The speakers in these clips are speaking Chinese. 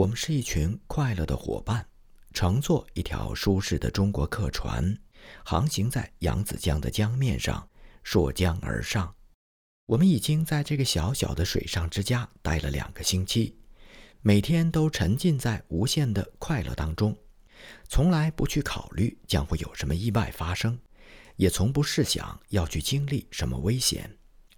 我们是一群快乐的伙伴，乘坐一条舒适的中国客船，航行在扬子江的江面上，溯江而上。我们已经在这个小小的水上之家待了两个星期，每天都沉浸在无限的快乐当中，从来不去考虑将会有什么意外发生，也从不试想要去经历什么危险。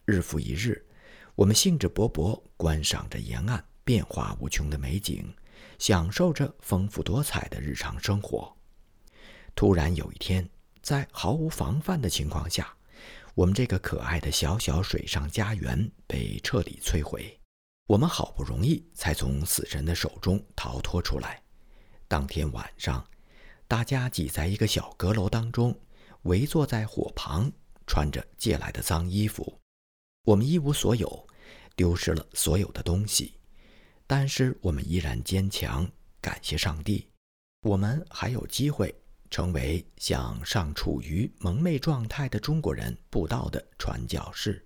日复一日，我们兴致勃勃观赏着沿岸。变化无穷的美景，享受着丰富多彩的日常生活。突然有一天，在毫无防范的情况下，我们这个可爱的小小水上家园被彻底摧毁。我们好不容易才从死神的手中逃脱出来。当天晚上，大家挤在一个小阁楼当中，围坐在火旁，穿着借来的脏衣服。我们一无所有，丢失了所有的东西。但是我们依然坚强，感谢上帝，我们还有机会成为向尚处于蒙昧状态的中国人布道的传教士。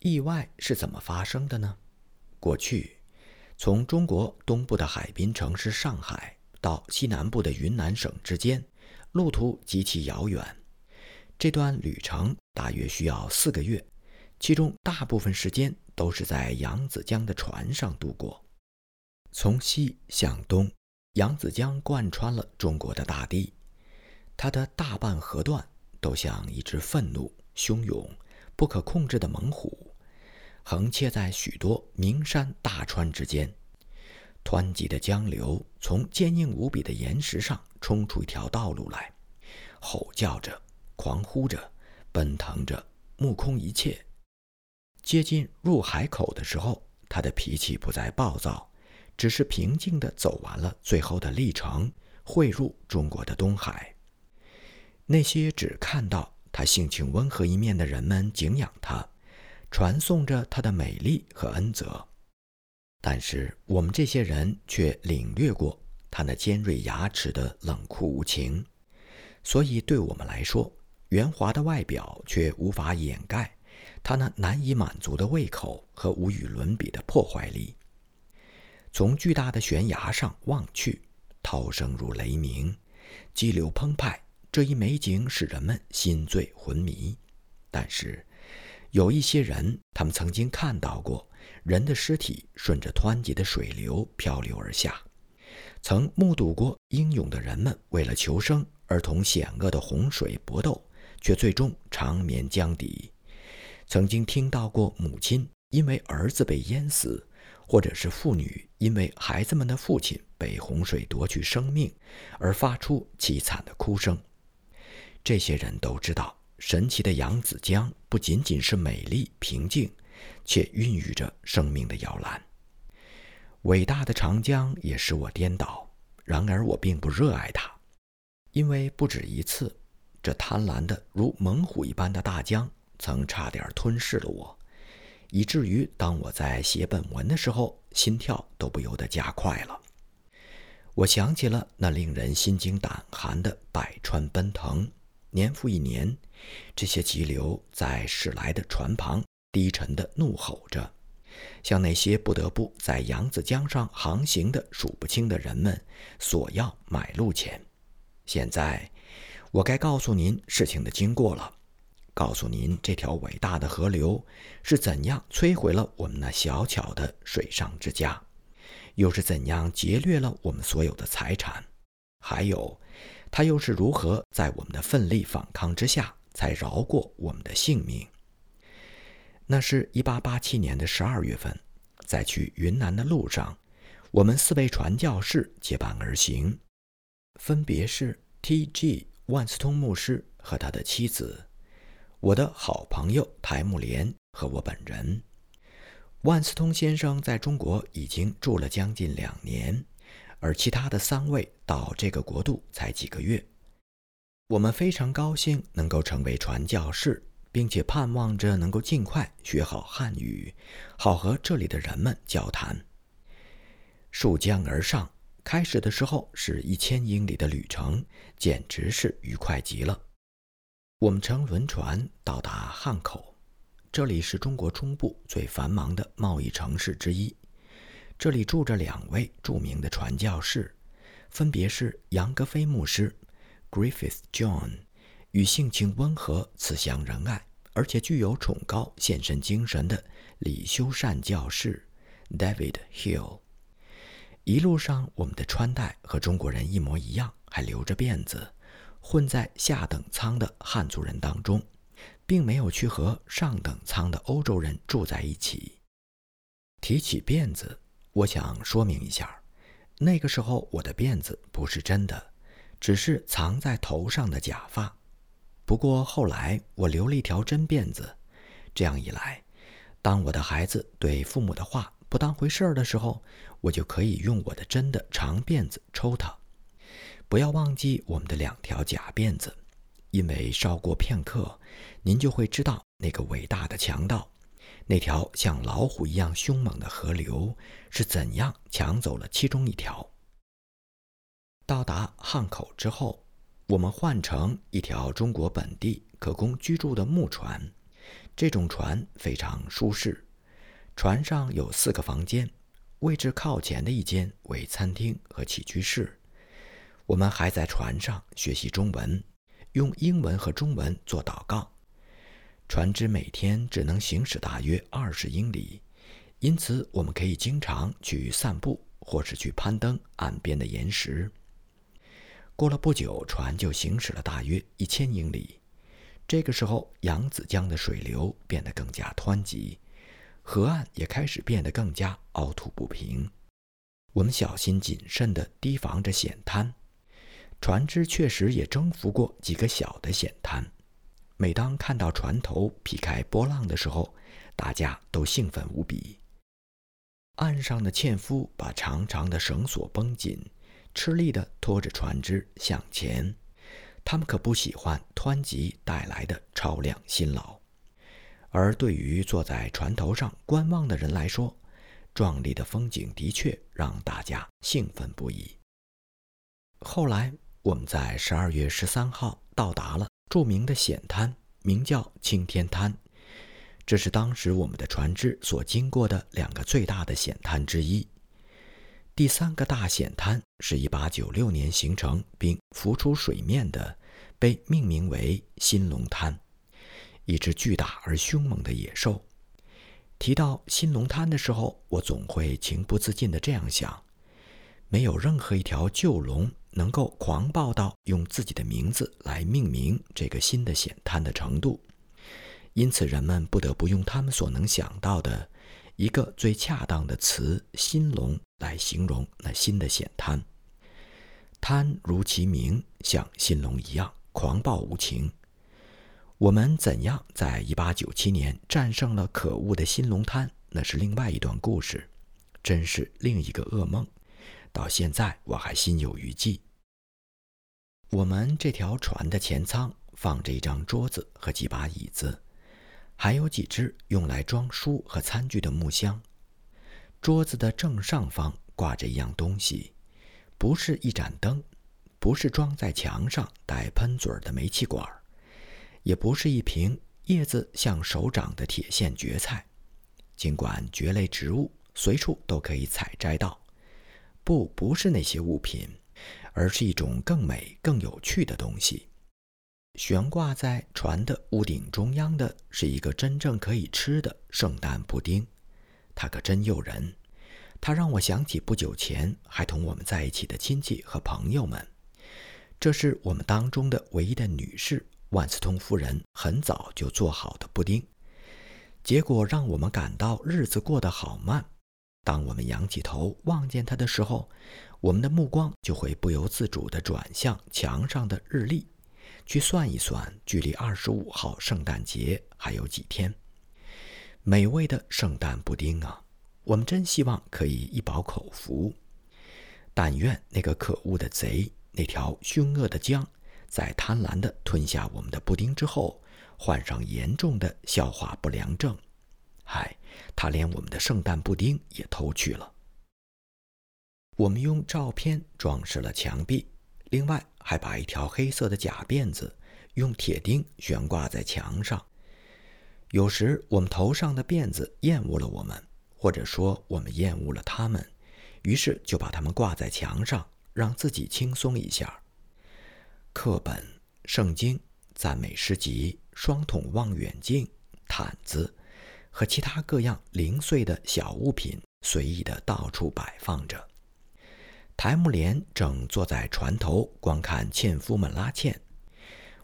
意外是怎么发生的呢？过去，从中国东部的海滨城市上海到西南部的云南省之间，路途极其遥远，这段旅程大约需要四个月，其中大部分时间。都是在扬子江的船上度过。从西向东，扬子江贯穿了中国的大地，它的大半河段都像一只愤怒、汹涌、不可控制的猛虎，横切在许多名山大川之间。湍急的江流从坚硬无比的岩石上冲出一条道路来，吼叫着，狂呼着，奔腾着，目空一切。接近入海口的时候，他的脾气不再暴躁，只是平静地走完了最后的历程，汇入中国的东海。那些只看到他性情温和一面的人们敬仰他，传颂着他的美丽和恩泽。但是我们这些人却领略过他那尖锐牙齿的冷酷无情，所以对我们来说，圆滑的外表却无法掩盖。他那难以满足的胃口和无与伦比的破坏力。从巨大的悬崖上望去，涛声如雷鸣，激流澎湃。这一美景使人们心醉魂迷。但是，有一些人，他们曾经看到过人的尸体顺着湍急的水流漂流而下，曾目睹过英勇的人们为了求生而同险恶的洪水搏斗，却最终长眠江底。曾经听到过母亲因为儿子被淹死，或者是妇女因为孩子们的父亲被洪水夺去生命而发出凄惨的哭声。这些人都知道，神奇的扬子江不仅仅是美丽平静，且孕育着生命的摇篮。伟大的长江也使我颠倒，然而我并不热爱它，因为不止一次，这贪婪的如猛虎一般的大江。曾差点吞噬了我，以至于当我在写本文的时候，心跳都不由得加快了。我想起了那令人心惊胆寒的百川奔腾，年复一年，这些急流在驶来的船旁低沉地怒吼着，向那些不得不在扬子江上航行的数不清的人们索要买路钱。现在，我该告诉您事情的经过了。告诉您，这条伟大的河流是怎样摧毁了我们那小巧的水上之家，又是怎样劫掠了我们所有的财产，还有，它又是如何在我们的奋力反抗之下才饶过我们的性命。那是一八八七年的十二月份，在去云南的路上，我们四位传教士结伴而行，分别是 T.G. 万斯通牧师和他的妻子。我的好朋友台木莲和我本人，万斯通先生在中国已经住了将近两年，而其他的三位到这个国度才几个月。我们非常高兴能够成为传教士，并且盼望着能够尽快学好汉语，好和这里的人们交谈。溯江而上，开始的时候是一千英里的旅程，简直是愉快极了。我们乘轮船到达汉口，这里是中国中部最繁忙的贸易城市之一。这里住着两位著名的传教士，分别是杨格菲牧师 （Griffith John） 与性情温和、慈祥仁爱，而且具有崇高献身精神的李修善教士 （David Hill）。一路上，我们的穿戴和中国人一模一样，还留着辫子，混在下等舱的汉族人当中，并没有去和上等舱的欧洲人住在一起。提起辫子。我想说明一下，那个时候我的辫子不是真的，只是藏在头上的假发。不过后来我留了一条真辫子，这样一来，当我的孩子对父母的话不当回事儿的时候，我就可以用我的真的长辫子抽他。不要忘记我们的两条假辫子，因为稍过片刻，您就会知道那个伟大的强盗。那条像老虎一样凶猛的河流是怎样抢走了其中一条？到达汉口之后，我们换乘一条中国本地可供居住的木船。这种船非常舒适，船上有四个房间，位置靠前的一间为餐厅和起居室。我们还在船上学习中文，用英文和中文做祷告。船只每天只能行驶大约二十英里，因此我们可以经常去散步，或是去攀登岸边的岩石。过了不久，船就行驶了大约一千英里。这个时候，扬子江的水流变得更加湍急，河岸也开始变得更加凹凸不平。我们小心谨慎地提防着险滩，船只确实也征服过几个小的险滩。每当看到船头劈开波浪的时候，大家都兴奋无比。岸上的纤夫把长长的绳索绷紧，吃力地拖着船只向前。他们可不喜欢湍急带来的超量辛劳。而对于坐在船头上观望的人来说，壮丽的风景的确让大家兴奋不已。后来，我们在十二月十三号到达了。著名的险滩名叫青天滩，这是当时我们的船只所经过的两个最大的险滩之一。第三个大险滩是一八九六年形成并浮出水面的，被命名为新龙滩，一只巨大而凶猛的野兽。提到新龙滩的时候，我总会情不自禁地这样想：没有任何一条旧龙。能够狂暴到用自己的名字来命名这个新的险滩的程度，因此人们不得不用他们所能想到的一个最恰当的词“新龙”来形容那新的险滩。滩如其名，像新龙一样狂暴无情。我们怎样在1897年战胜了可恶的新龙滩，那是另外一段故事，真是另一个噩梦。到现在我还心有余悸。我们这条船的前舱放着一张桌子和几把椅子，还有几只用来装书和餐具的木箱。桌子的正上方挂着一样东西，不是一盏灯，不是装在墙上带喷嘴的煤气管，也不是一瓶叶子像手掌的铁线蕨菜。尽管蕨类植物随处都可以采摘到，不，不是那些物品。而是一种更美、更有趣的东西。悬挂在船的屋顶中央的是一个真正可以吃的圣诞布丁，它可真诱人。它让我想起不久前还同我们在一起的亲戚和朋友们。这是我们当中的唯一的女士万斯通夫人很早就做好的布丁，结果让我们感到日子过得好慢。当我们仰起头望见它的时候，我们的目光就会不由自主地转向墙上的日历，去算一算距离二十五号圣诞节还有几天。美味的圣诞布丁啊，我们真希望可以一饱口福。但愿那个可恶的贼，那条凶恶的江，在贪婪地吞下我们的布丁之后，患上严重的消化不良症。嗨，他连我们的圣诞布丁也偷去了。我们用照片装饰了墙壁，另外还把一条黑色的假辫子用铁钉悬挂在墙上。有时我们头上的辫子厌恶了我们，或者说我们厌恶了他们，于是就把它们挂在墙上，让自己轻松一下。课本、圣经、赞美诗集、双筒望远镜、毯子和其他各样零碎的小物品随意的到处摆放着。台木莲正坐在船头观看纤夫们拉纤，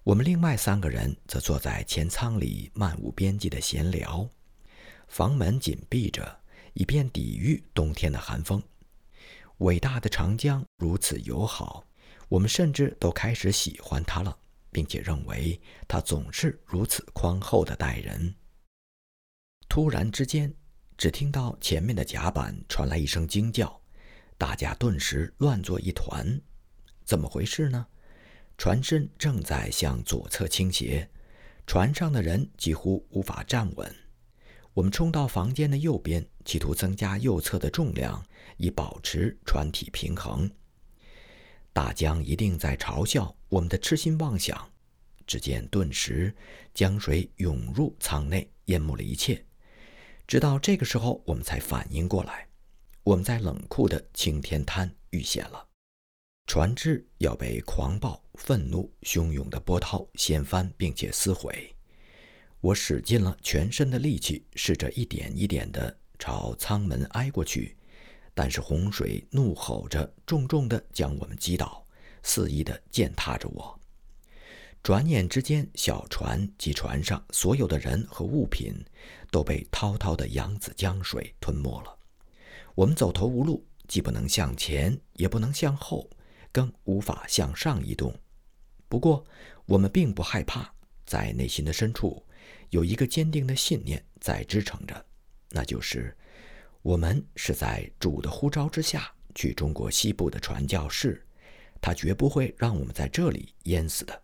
我们另外三个人则坐在前舱里漫无边际的闲聊。房门紧闭着，以便抵御冬天的寒风。伟大的长江如此友好，我们甚至都开始喜欢它了，并且认为它总是如此宽厚的待人。突然之间，只听到前面的甲板传来一声惊叫。大家顿时乱作一团，怎么回事呢？船身正在向左侧倾斜，船上的人几乎无法站稳。我们冲到房间的右边，企图增加右侧的重量，以保持船体平衡。大江一定在嘲笑我们的痴心妄想。只见顿时江水涌入舱内，淹没了一切。直到这个时候，我们才反应过来。我们在冷酷的晴天滩遇险了，船只要被狂暴、愤怒、汹涌的波涛掀翻，并且撕毁。我使尽了全身的力气，试着一点一点地朝舱门挨过去，但是洪水怒吼着，重重地将我们击倒，肆意地践踏着我。转眼之间，小船及船上所有的人和物品都被滔滔的扬子江水吞没了。我们走投无路，既不能向前，也不能向后，更无法向上移动。不过，我们并不害怕，在内心的深处，有一个坚定的信念在支撑着，那就是我们是在主的呼召之下去中国西部的传教士，他绝不会让我们在这里淹死的。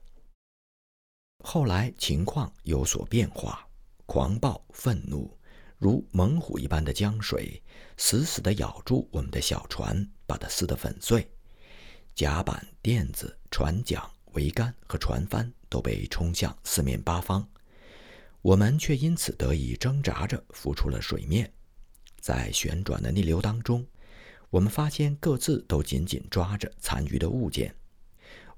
后来情况有所变化，狂暴、愤怒。如猛虎一般的江水，死死地咬住我们的小船，把它撕得粉碎。甲板、垫子、船桨、桅杆和船帆都被冲向四面八方，我们却因此得以挣扎着浮出了水面。在旋转的逆流当中，我们发现各自都紧紧抓着残余的物件。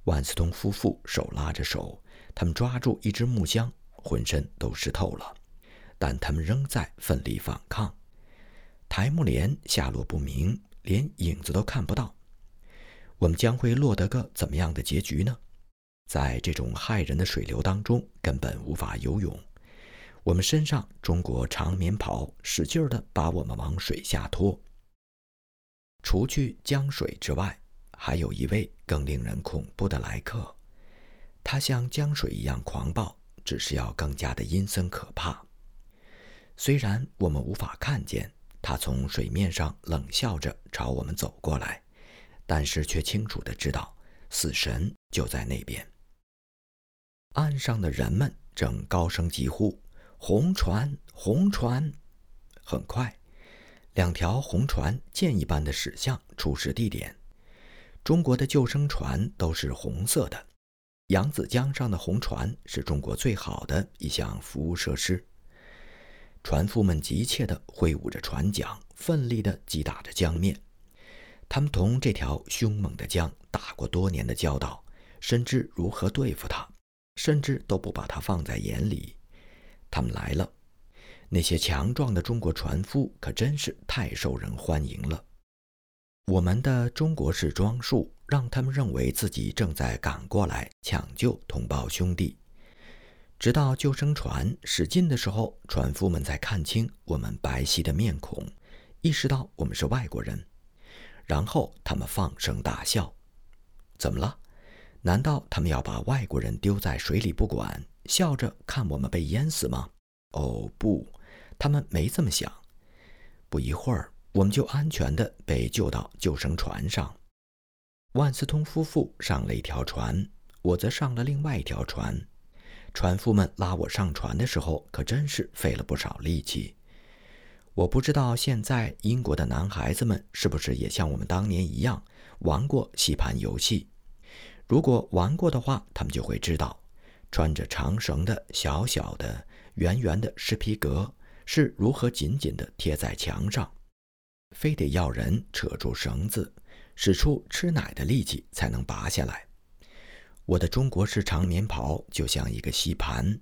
万斯通夫妇手拉着手，他们抓住一只木箱，浑身都湿透了。但他们仍在奋力反抗。台木莲下落不明，连影子都看不到。我们将会落得个怎么样的结局呢？在这种骇人的水流当中，根本无法游泳。我们身上中国长棉袍使劲儿地把我们往水下拖。除去江水之外，还有一位更令人恐怖的来客。他像江水一样狂暴，只是要更加的阴森可怕。虽然我们无法看见他从水面上冷笑着朝我们走过来，但是却清楚的知道死神就在那边。岸上的人们正高声疾呼：“红船，红船！”很快，两条红船箭一般的驶向出事地点。中国的救生船都是红色的，扬子江上的红船是中国最好的一项服务设施。船夫们急切地挥舞着船桨，奋力地击打着江面。他们同这条凶猛的江打过多年的交道，深知如何对付它，甚至都不把它放在眼里。他们来了，那些强壮的中国船夫可真是太受人欢迎了。我们的中国式装束让他们认为自己正在赶过来抢救同胞兄弟。直到救生船驶近的时候，船夫们才看清我们白皙的面孔，意识到我们是外国人。然后他们放声大笑。怎么了？难道他们要把外国人丢在水里不管，笑着看我们被淹死吗？哦，不，他们没这么想。不一会儿，我们就安全地被救到救生船上。万斯通夫妇上了一条船，我则上了另外一条船。船夫们拉我上船的时候，可真是费了不少力气。我不知道现在英国的男孩子们是不是也像我们当年一样玩过吸盘游戏。如果玩过的话，他们就会知道，穿着长绳的小小的、圆圆的狮皮革是如何紧紧地贴在墙上，非得要人扯住绳子，使出吃奶的力气才能拔下来。我的中国式长棉袍就像一个吸盘，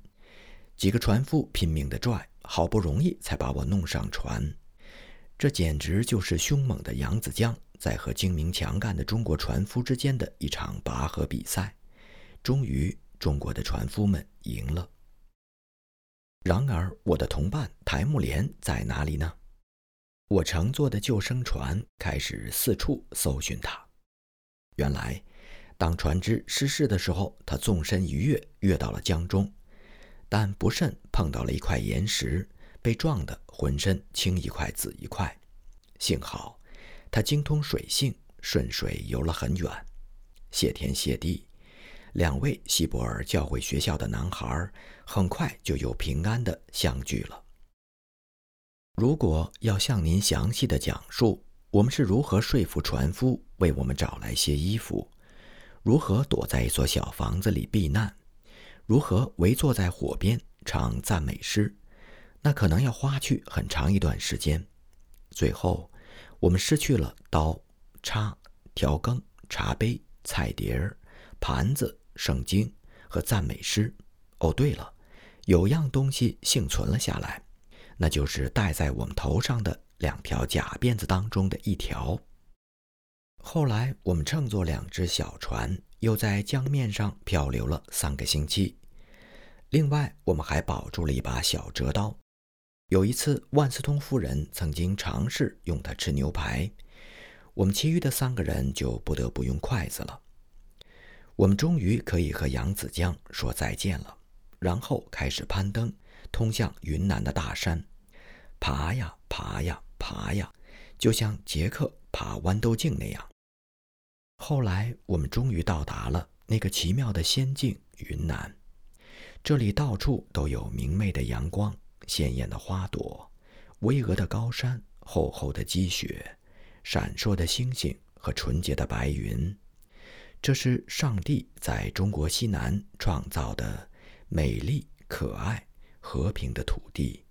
几个船夫拼命地拽，好不容易才把我弄上船。这简直就是凶猛的扬子江在和精明强干的中国船夫之间的一场拔河比赛。终于，中国的船夫们赢了。然而，我的同伴台木莲在哪里呢？我乘坐的救生船开始四处搜寻他。原来，当船只失事的时候，他纵身一跃，跃到了江中，但不慎碰到了一块岩石。被撞得浑身青一块紫一块，幸好他精通水性，顺水游了很远。谢天谢地，两位西伯尔教会学校的男孩很快就又平安地相聚了。如果要向您详细的讲述我们是如何说服船夫为我们找来些衣服，如何躲在一所小房子里避难，如何围坐在火边唱赞美诗。那可能要花去很长一段时间。最后，我们失去了刀、叉、调羹、茶杯、菜碟儿、盘子、圣经和赞美诗。哦，对了，有样东西幸存了下来，那就是戴在我们头上的两条假辫子当中的一条。后来，我们乘坐两只小船，又在江面上漂流了三个星期。另外，我们还保住了一把小折刀。有一次，万斯通夫人曾经尝试用它吃牛排，我们其余的三个人就不得不用筷子了。我们终于可以和扬子江说再见了，然后开始攀登通向云南的大山，爬呀爬呀爬呀，就像杰克爬豌豆茎那样。后来，我们终于到达了那个奇妙的仙境——云南，这里到处都有明媚的阳光。鲜艳的花朵，巍峨的高山，厚厚的积雪，闪烁的星星和纯洁的白云，这是上帝在中国西南创造的美丽、可爱、和平的土地。